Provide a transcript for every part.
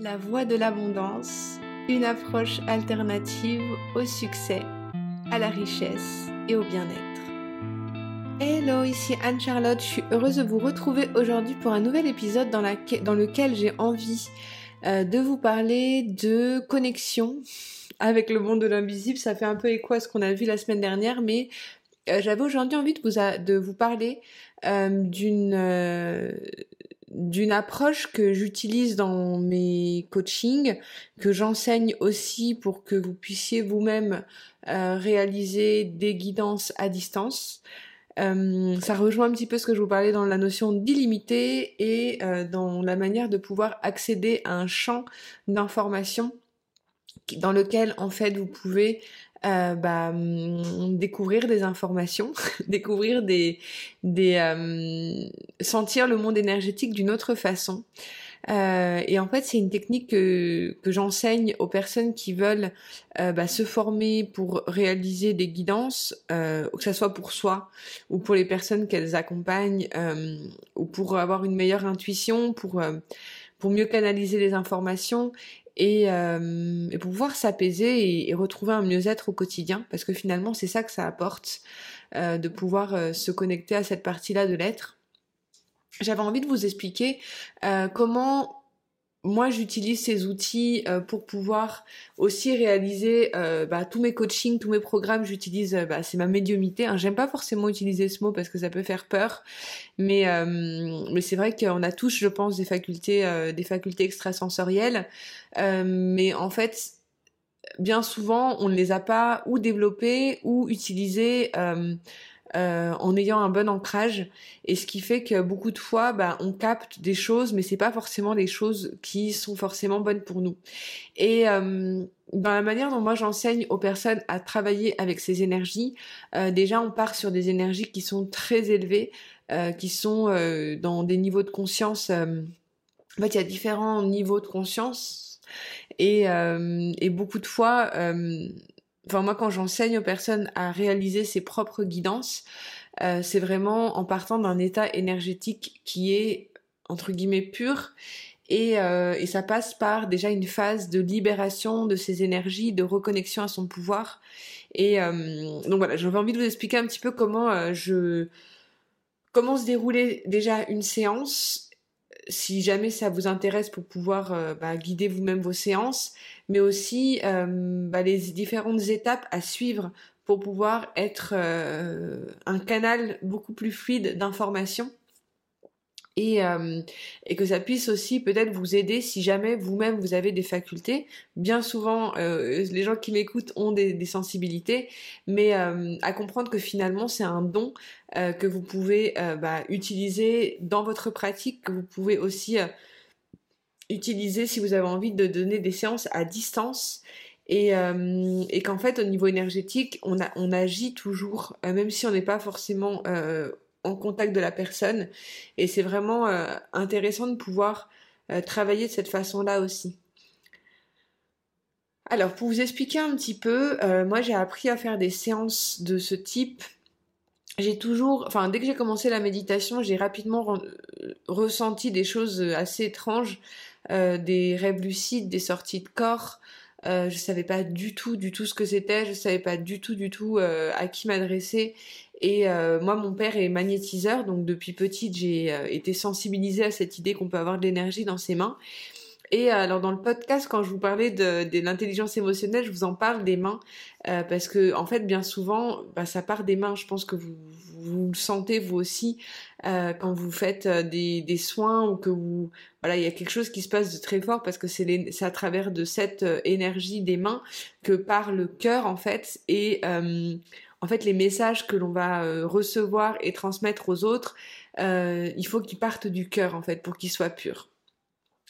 La voie de l'abondance, une approche alternative au succès, à la richesse et au bien-être. Hello, ici Anne-Charlotte, je suis heureuse de vous retrouver aujourd'hui pour un nouvel épisode dans, lequel j'ai envie euh, de vous parler de connexion avec le monde de l'invisible. Ça fait un peu écho à ce qu'on a vu la semaine dernière, mais euh, j'avais aujourd'hui envie de vous, parler euh, d'une d'une approche que j'utilise dans mes coachings, que j'enseigne aussi pour que vous puissiez vous-même euh, réaliser des guidances à distance. Euh, ça rejoint un petit peu ce que je vous parlais dans la notion d'illimité et euh, dans la manière de pouvoir accéder à un champ d'information dans lequel en fait vous pouvez euh, bah, hum, découvrir des informations, découvrir des, des euh, sentir le monde énergétique d'une autre façon. Euh, et en fait, c'est une technique que, que j'enseigne aux personnes qui veulent euh, bah, se former pour réaliser des guidances, euh, que ce soit pour soi ou pour les personnes qu'elles accompagnent, ou pour avoir une meilleure intuition, pour pour mieux canaliser les informations et, euh, et pouvoir s'apaiser et, retrouver un mieux-être au quotidien, parce que finalement c'est ça que ça apporte, euh, de pouvoir euh, se connecter à cette partie-là de l'être. J'avais envie de vous expliquer comment moi, j'utilise ces outils euh, pour pouvoir aussi réaliser euh, bah, tous mes coachings, tous mes programmes. J'utilise, euh, bah, c'est ma médiumité. Hein. J'aime pas forcément utiliser ce mot parce que ça peut faire peur, mais mais c'est vrai qu'on a tous, je pense, des facultés, des facultés extrasensorielles. mais en fait, bien souvent, on ne les a pas ou développées ou utilisées euh, en ayant un bon ancrage. Et ce qui fait que beaucoup de fois bah, on capte des choses mais c'est pas forcément des choses qui sont forcément bonnes pour nous. Et euh, dans la manière dont moi j'enseigne aux personnes à travailler avec ces énergies euh, déjà on part sur des énergies qui sont très élevées qui sont dans des niveaux de conscience en fait il y a différents niveaux de conscience. Et, et beaucoup de fois enfin moi quand j'enseigne aux personnes à réaliser ses propres guidances, euh, c'est vraiment en partant d'un état énergétique qui est entre guillemets pur et, euh, et, ça passe par déjà une phase de libération de ses énergies, de reconnexion à son pouvoir. Et euh, donc voilà, j'avais envie de vous expliquer un petit peu comment je comment se déroulait déjà une séance si jamais ça vous intéresse pour pouvoir euh, bah, guider vous-même vos séances, mais aussi euh, bah, les différentes étapes à suivre pour pouvoir être euh, un canal beaucoup plus fluide d'information et, euh, et que ça puisse aussi peut-être vous aider si jamais vous-même vous avez des facultés. Bien souvent, euh, les gens qui m'écoutent ont des, sensibilités, mais euh, à comprendre que finalement c'est un don que vous pouvez bah, utiliser dans votre pratique, que vous pouvez aussi utiliser si vous avez envie de donner des séances à distance. Et, qu'en fait au niveau énergétique on agit toujours même si on n'est pas forcément contact de la personne. Et c'est vraiment euh, intéressant de pouvoir euh, travailler de cette façon-là aussi. Alors, pour vous expliquer un petit peu, euh, moi j'ai appris à faire des séances de ce type. J'ai toujours, enfin, dès que j'ai commencé la méditation, j'ai rapidement ressenti des choses assez étranges, des rêves lucides, des sorties de corps. je savais pas du tout, du tout ce que c'était. Je savais pas du tout, du tout à qui m'adresser. Et euh, moi, mon père est magnétiseur, donc depuis petite, j'ai euh, été sensibilisée à cette idée qu'on peut avoir de l'énergie dans ses mains. Et euh, alors dans le podcast, quand je vous parlais de, de l'intelligence émotionnelle, je vous en parle des mains parce que en fait, bien souvent, bah, ça part des mains. Je pense que vous vous le sentez vous aussi quand vous faites des, des, soins ou que vous voilà, il y a quelque chose qui se passe de très fort parce que c'est à travers de cette énergie des mains que part le cœur en fait et en fait, les messages que l'on va euh, recevoir et transmettre aux autres, euh, il faut qu'ils partent du cœur, en fait, pour qu'ils soient purs.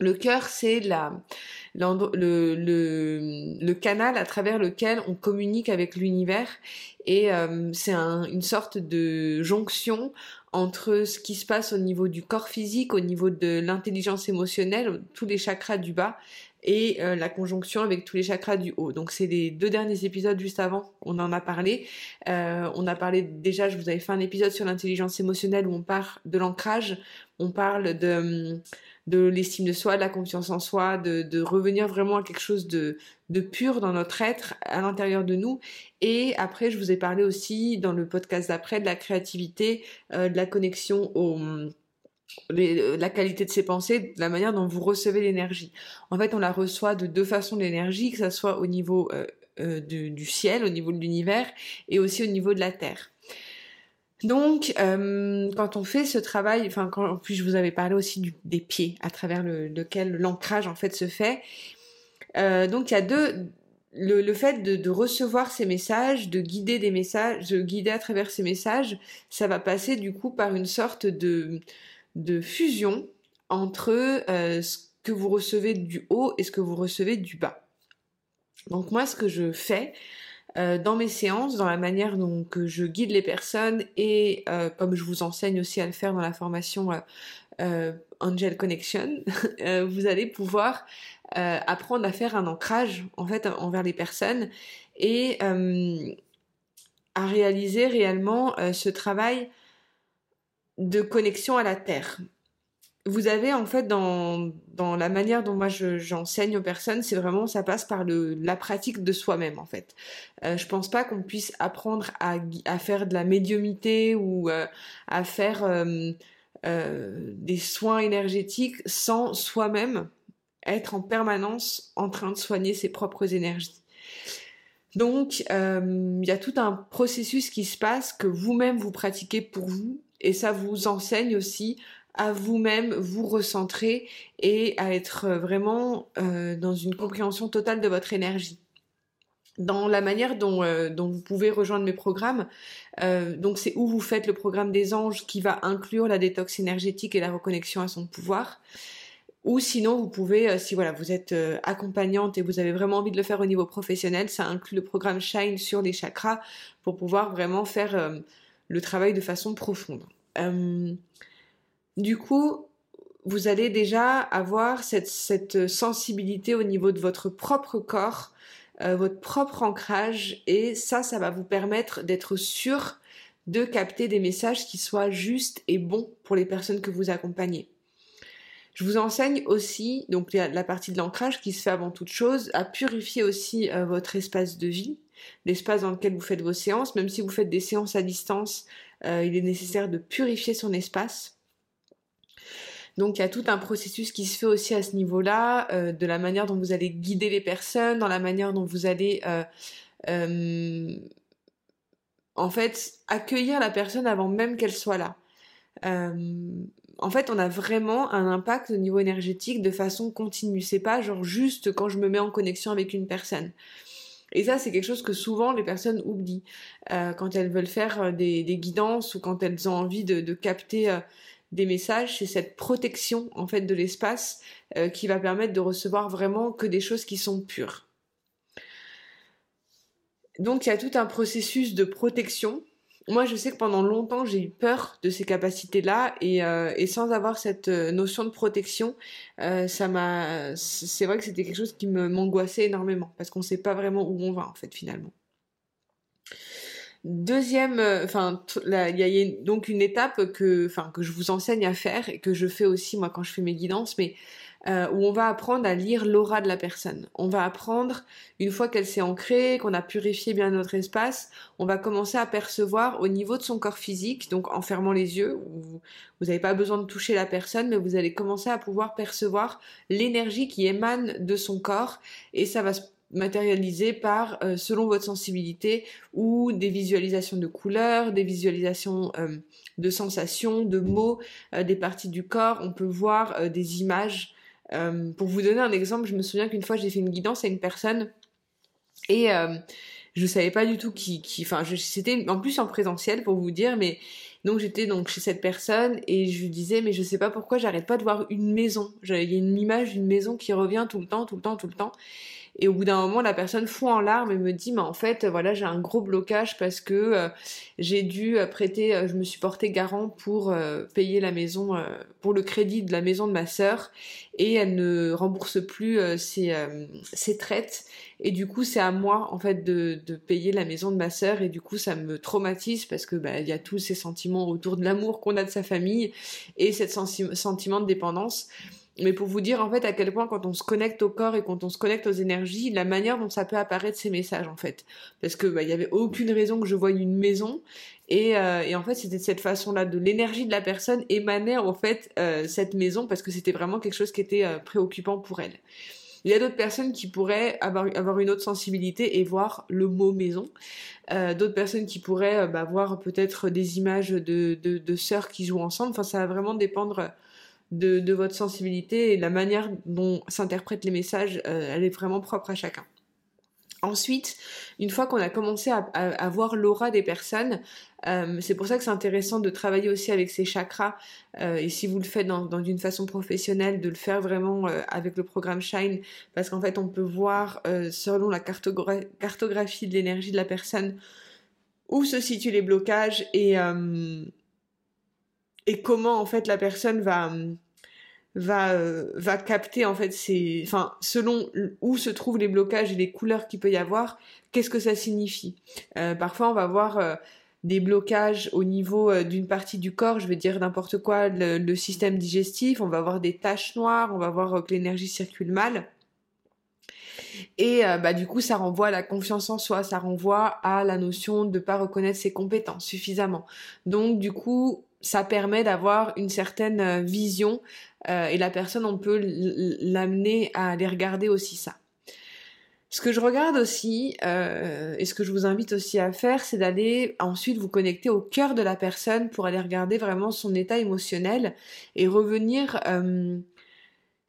Le cœur, c'est le, canal à travers lequel on communique avec l'univers et c'est une sorte de jonction entre ce qui se passe au niveau du corps physique, au niveau de l'intelligence émotionnelle, tous les chakras du bas, et euh, la conjonction avec tous les chakras du haut. Donc c'est les deux derniers épisodes juste avant, on en a parlé. Euh, on a parlé déjà, je vous avais fait un épisode sur l'intelligence émotionnelle où on parle de l'ancrage, on parle de, de l'estime de soi, de la confiance en soi, de, de revenir vraiment à quelque chose de, de pur dans notre être, à l'intérieur de nous. Et après, je vous ai parlé aussi dans le podcast d'après de la créativité, euh, de la connexion au euh, la qualité de ses pensées, la manière dont vous recevez l'énergie. En fait, on la reçoit de deux façons l'énergie, que ce soit au niveau euh, euh, du, ciel, au niveau de l'univers, et aussi au niveau de la terre. Donc, quand on fait ce travail, enfin, puis je vous avais parlé aussi des pieds à travers lequel l'ancrage en fait se fait. donc, il y a deux, le, fait de, de, recevoir ces messages, de guider des messages, de guider à travers ces messages, ça va passer du coup par une sorte de de fusion entre euh, ce que vous recevez du haut et ce que vous recevez du bas. Donc moi, ce que je fais euh, dans mes séances, dans la manière dont je guide les personnes et euh, comme je vous enseigne aussi à le faire dans la formation Angel Connection, vous allez pouvoir apprendre à faire un ancrage en fait envers les personnes et à réaliser réellement ce travail de connexion à la terre. Vous avez en fait dans, dans la manière dont moi j'enseigne aux personnes, c'est vraiment ça passe par la pratique de soi-même en fait. Euh, je pense pas qu'on puisse apprendre à, à, faire de la médiumité ou euh, à faire euh, euh, des soins énergétiques sans soi-même être en permanence en train de soigner ses propres énergies. Donc, il y a tout un processus qui se passe que vous-même vous pratiquez pour vous et ça vous enseigne aussi à vous-même vous recentrer et à être vraiment euh, dans une compréhension totale de votre énergie. Dans la manière dont, euh, vous pouvez rejoindre mes programmes, euh, donc c'est où vous faites le programme des anges qui va inclure la détox énergétique et la reconnexion à son pouvoir. Ou sinon, vous pouvez, si voilà, vous êtes accompagnante et vous avez vraiment envie de le faire au niveau professionnel, ça inclut le programme Shine sur les chakras pour pouvoir vraiment faire le travail de façon profonde. Euh, du coup, vous allez déjà avoir cette, sensibilité au niveau de votre propre corps, euh, votre propre ancrage, et ça, ça va vous permettre d'être sûr de capter des messages qui soient justes et bons pour les personnes que vous accompagnez. Je vous enseigne aussi, donc la partie de l'ancrage qui se fait avant toute chose, à purifier aussi euh, votre espace de vie, l'espace dans lequel vous faites vos séances, même si vous faites des séances à distance, euh, il est nécessaire de purifier son espace. Donc il y a tout un processus qui se fait aussi à ce niveau-là, euh, de la manière dont vous allez guider les personnes, dans la manière dont vous allez euh, en fait accueillir la personne avant même qu'elle soit là. en fait, on a vraiment un impact au niveau énergétique de façon continue. C'est pas genre juste quand je me mets en connexion avec une personne. Et ça, c'est quelque chose que souvent les personnes oublient euh, quand elles veulent faire euh, des, guidances ou quand elles ont envie de, capter euh, des messages. C'est cette protection en fait de l'espace qui va permettre de recevoir vraiment que des choses qui sont pures. Donc il y a tout un processus de protection moi, je sais que pendant longtemps, j'ai eu peur de ces capacités-là et, euh, sans avoir cette euh, notion de protection, euh, ça m'a. C'est vrai que c'était quelque chose qui m'angoissait énormément parce qu'on ne sait pas vraiment où on va en fait finalement. Deuxième, enfin, il y a donc une étape que, enfin, que je vous enseigne à faire et que je fais aussi moi quand je fais mes guidances, mais euh, où on va apprendre à lire l'aura de la personne. On va apprendre, une fois qu'elle s'est ancrée, qu'on a purifié bien notre espace, on va commencer à percevoir au niveau de son corps physique, donc en fermant les yeux, vous n'avez pas besoin de toucher la personne, mais vous allez commencer à pouvoir percevoir l'énergie qui émane de son corps, et ça va se matérialiser par, euh, selon votre sensibilité, ou des visualisations de couleurs, des visualisations euh, de sensations, de mots, des parties du corps. On peut voir des images euh, pour vous donner un exemple, je me souviens qu'une fois j'ai fait une guidance à une personne et euh, je savais pas du tout qui, qui enfin c'était en plus en présentiel pour vous dire, mais Donc j'étais donc chez cette personne et je lui disais mais je sais pas pourquoi j'arrête pas de voir une maison. Il y a une image d'une maison qui revient tout le temps, tout le temps, tout le temps. Et au bout d'un moment, la personne fond en larmes et me dit, mais en fait, voilà, j'ai un gros blocage parce que euh, j'ai dû euh, prêter, euh, je me suis porté garant pour payer la maison, pour le crédit de la maison de ma sœur, et elle ne rembourse plus ses, ses, traites. Et du coup, c'est à moi, en fait, de, payer la maison de ma sœur, et du coup, ça me traumatise parce que bah, il y a tous ces sentiments autour de l'amour qu'on a de sa famille et cette sentiment de dépendance. Mais pour vous dire en fait à quel point quand on se connecte au corps et quand on se connecte aux énergies, la manière dont ça peut apparaître ces messages en fait. Parce que bah, il y avait aucune raison que je voie une maison et, euh, et en fait c'était de cette façon-là de l'énergie de la personne émanait en fait euh, cette maison parce que c'était vraiment quelque chose qui était euh, préoccupant pour elle. Il y a d'autres personnes qui pourraient avoir, une autre sensibilité et voir le mot maison. D'autres personnes qui pourraient bah, voir peut-être des images de, de sœurs qui jouent ensemble. Enfin, ça va vraiment dépendre de, votre sensibilité et la manière dont s'interprètent les messages, euh, elle est vraiment propre à chacun. Ensuite, une fois qu'on a commencé à, voir l'aura des personnes, euh, c'est pour ça que c'est intéressant de travailler aussi avec ces chakras. Euh, et si vous le faites dans, une façon professionnelle, de le faire vraiment avec le programme Shine, parce qu'en fait, on peut voir selon la cartographie de l'énergie de la personne où se situent les blocages et et comment en fait la personne va euh, capter en fait c'est enfin selon où se trouvent les blocages et les couleurs qu'il peut y avoir qu'est-ce que ça signifie? Euh, parfois on va voir euh, des blocages au niveau d'une partie du corps je vais dire n'importe quoi le, système digestif on va voir des taches noires on va voir que l'énergie circule mal et bah du coup ça renvoie à la confiance en soi ça renvoie à la notion de pas reconnaître ses compétences suffisamment donc du coup ça permet d'avoir une certaine euh, vision euh, et la personne, on peut l'amener à aller regarder aussi ça. Ce que je regarde aussi, euh, et ce que je vous invite aussi à faire, c'est d'aller ensuite vous connecter au cœur de la personne pour aller regarder vraiment son état émotionnel et revenir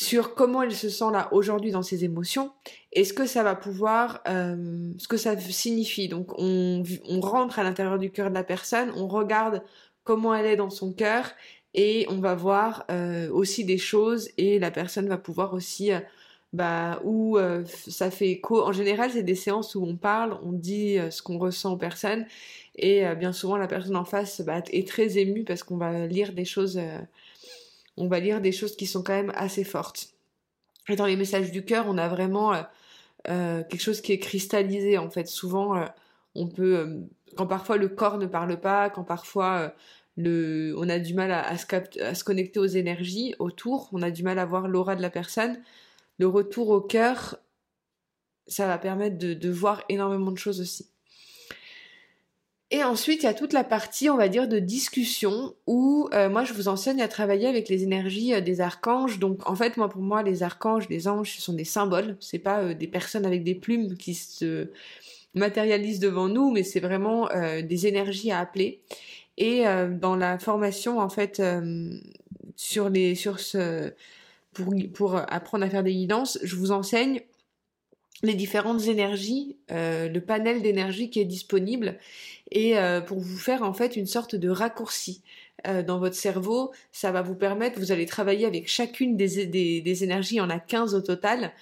sur comment elle se sent là aujourd'hui dans ses émotions et ce que ça va pouvoir, ce que ça signifie. Donc on, rentre à l'intérieur du cœur de la personne, on regarde comment elle est dans son cœur et on va voir euh, aussi des choses et la personne va pouvoir aussi euh, bah où euh, ça fait écho en général c'est des séances où on parle on dit ce qu'on ressent aux personnes et bien souvent la personne en face bah, est très émue parce qu'on va lire des choses on va lire des choses qui sont quand même assez fortes et dans les messages du cœur on a vraiment quelque chose qui est cristallisé en fait souvent on peut quand parfois le corps ne parle pas quand parfois on a du mal à, se connecter aux énergies autour, on a du mal à voir l'aura de la personne. Le retour au cœur, ça va permettre de, voir énormément de choses aussi. Et ensuite, il y a toute la partie, on va dire, de discussion où euh, moi je vous enseigne à travailler avec les énergies euh, des archanges. Donc en fait, moi pour moi, les archanges, les anges, ce sont des symboles. C'est pas euh, des personnes avec des plumes qui se matérialisent devant nous, mais c'est vraiment des énergies à appeler. Et euh, dans la formation, en fait, euh, sur les, sur ce, pour, pour apprendre à faire des guidances, je vous enseigne les différentes énergies, euh, le panel d'énergie qui est disponible, et pour vous faire en fait une sorte de raccourci dans votre cerveau, ça va vous permettre, vous allez travailler avec chacune des, des, énergies, il y en a 15 au total,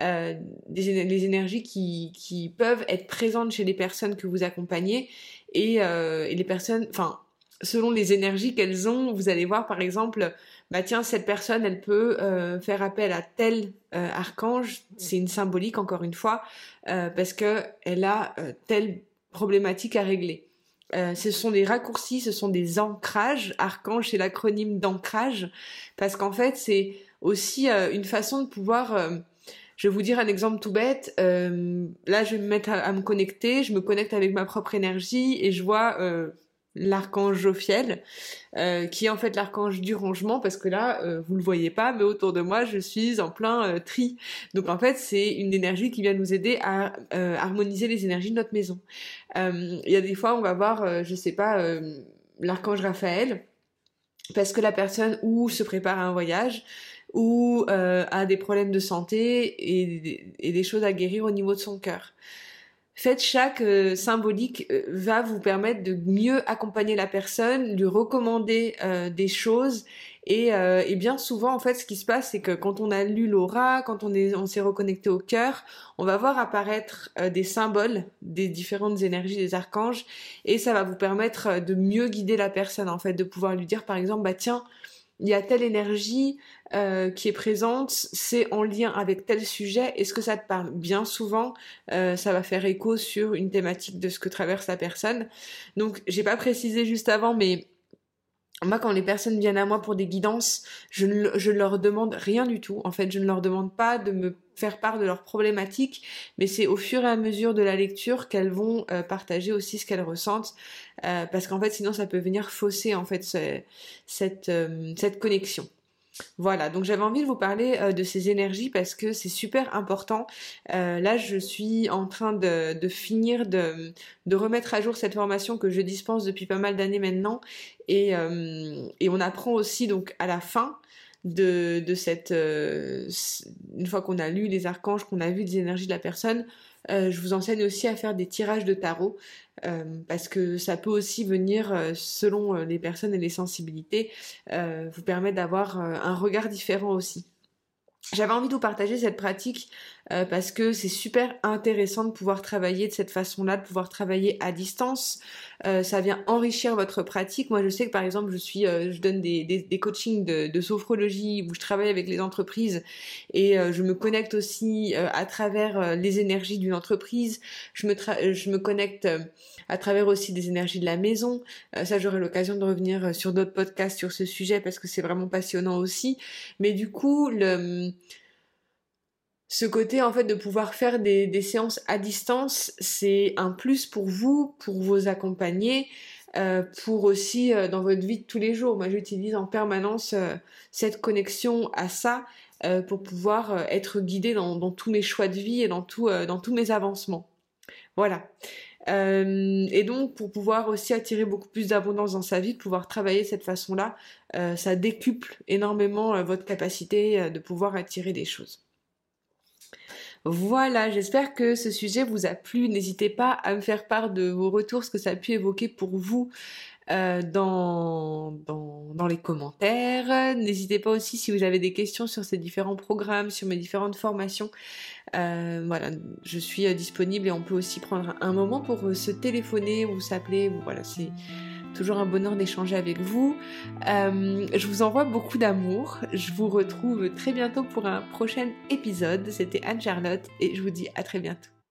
euh, les énergies qui, peuvent être présentes chez les personnes que vous accompagnez, euh, et les personnes, enfin, selon les énergies qu'elles ont, vous allez voir par exemple, bah tiens, cette personne, elle peut euh, faire appel à tel euh, archange, c'est une symbolique encore une fois, euh, parce que elle a telle problématique à régler. Ce sont des raccourcis, ce sont des ancrages. Archange, c'est l'acronyme d'ancrage, parce qu'en fait, c'est aussi une façon de pouvoir je vais vous dire un exemple tout bête. Là, je vais me mettre à, me connecter. Je me connecte avec ma propre énergie et je vois l'archange Jophiel, euh, qui est en fait l'archange du rangement, parce que là, euh, vous le voyez pas, mais autour de moi, je suis en plein euh, tri. Donc en fait, c'est une énergie qui vient nous aider à harmoniser les énergies de notre maison. Il y a des fois, on va voir, je sais pas, l'archange Raphaël, parce que la personne ou se prépare à un voyage, ou a des problèmes de santé et, et des choses à guérir au niveau de son cœur. Faites chaque euh, symbolique euh, va vous permettre de mieux accompagner la personne, lui recommander euh, des choses. Et, et, bien souvent en fait ce qui se passe c'est que quand on a lu l'aura, quand on est on s'est reconnecté au cœur, on va voir apparaître des symboles des différentes énergies des archanges. Et ça va vous permettre de mieux guider la personne en fait, de pouvoir lui dire par exemple bah tiens il y a telle énergie euh, qui est présente, c'est en lien avec tel sujet, est-ce que ça te parle? Bien souvent, euh, ça va faire écho sur une thématique de ce que traverse la personne. Donc, j'ai pas précisé juste avant, mais moi, quand les personnes viennent à moi pour des guidances, je ne, je leur demande rien du tout. En fait, je ne leur demande pas de me faire part de leurs problématiques, mais c'est au fur et à mesure de la lecture qu'elles vont euh, partager aussi ce qu'elles ressentent, euh, parce qu'en fait, sinon, ça peut venir fausser en fait cette, euh, cette connexion. Voilà, donc j'avais envie de vous parler de ces énergies parce que c'est super important. Là, je suis en train de, finir de, remettre à jour cette formation que je dispense depuis pas mal d'années maintenant. Et, et, on apprend aussi donc à la fin de, de cette... une fois qu'on a lu les archanges, qu'on a vu les énergies de la personne, je vous enseigne aussi à faire des tirages de tarot. Euh, parce que ça peut aussi venir, euh, selon euh, les personnes et les sensibilités, vous permettre d'avoir un regard différent aussi. J'avais envie de vous partager cette pratique euh, parce que c'est super intéressant de pouvoir travailler de cette façon-là, de pouvoir travailler à distance. Euh, ça vient enrichir votre pratique. Moi, je sais que par exemple, je suis, euh, je donne des, des, coachings de, de, sophrologie où je travaille avec les entreprises et je me connecte aussi à travers les énergies d'une entreprise. Je me, je me connecte à travers aussi des énergies de la maison. ça, j'aurai l'occasion de revenir sur d'autres podcasts sur ce sujet parce que c'est vraiment passionnant aussi. Mais du coup, le ce côté en fait de pouvoir faire des, séances à distance, c'est un plus pour vous, pour vous accompagner, euh, pour aussi euh, dans votre vie de tous les jours. Moi j'utilise en permanence euh, cette connexion à ça pour pouvoir être guidée dans, tous mes choix de vie et dans, tous mes avancements. Voilà. et donc pour pouvoir aussi attirer beaucoup plus d'abondance dans sa vie, pouvoir travailler de cette façon-là, ça décuple énormément votre capacité de pouvoir attirer des choses. Voilà, j'espère que ce sujet vous a plu. N'hésitez pas à me faire part de vos retours, ce que ça a pu évoquer pour vous euh, dans, les commentaires. N'hésitez pas aussi si vous avez des questions sur ces différents programmes, sur mes différentes formations. Euh, voilà, je suis euh, disponible et on peut aussi prendre un moment pour se téléphoner ou s'appeler. Voilà, c'est toujours un bonheur d'échanger avec vous. Euh, je vous envoie beaucoup d'amour. Je vous retrouve très bientôt pour un prochain épisode. C'était Anne-Charlotte et je vous dis à très bientôt.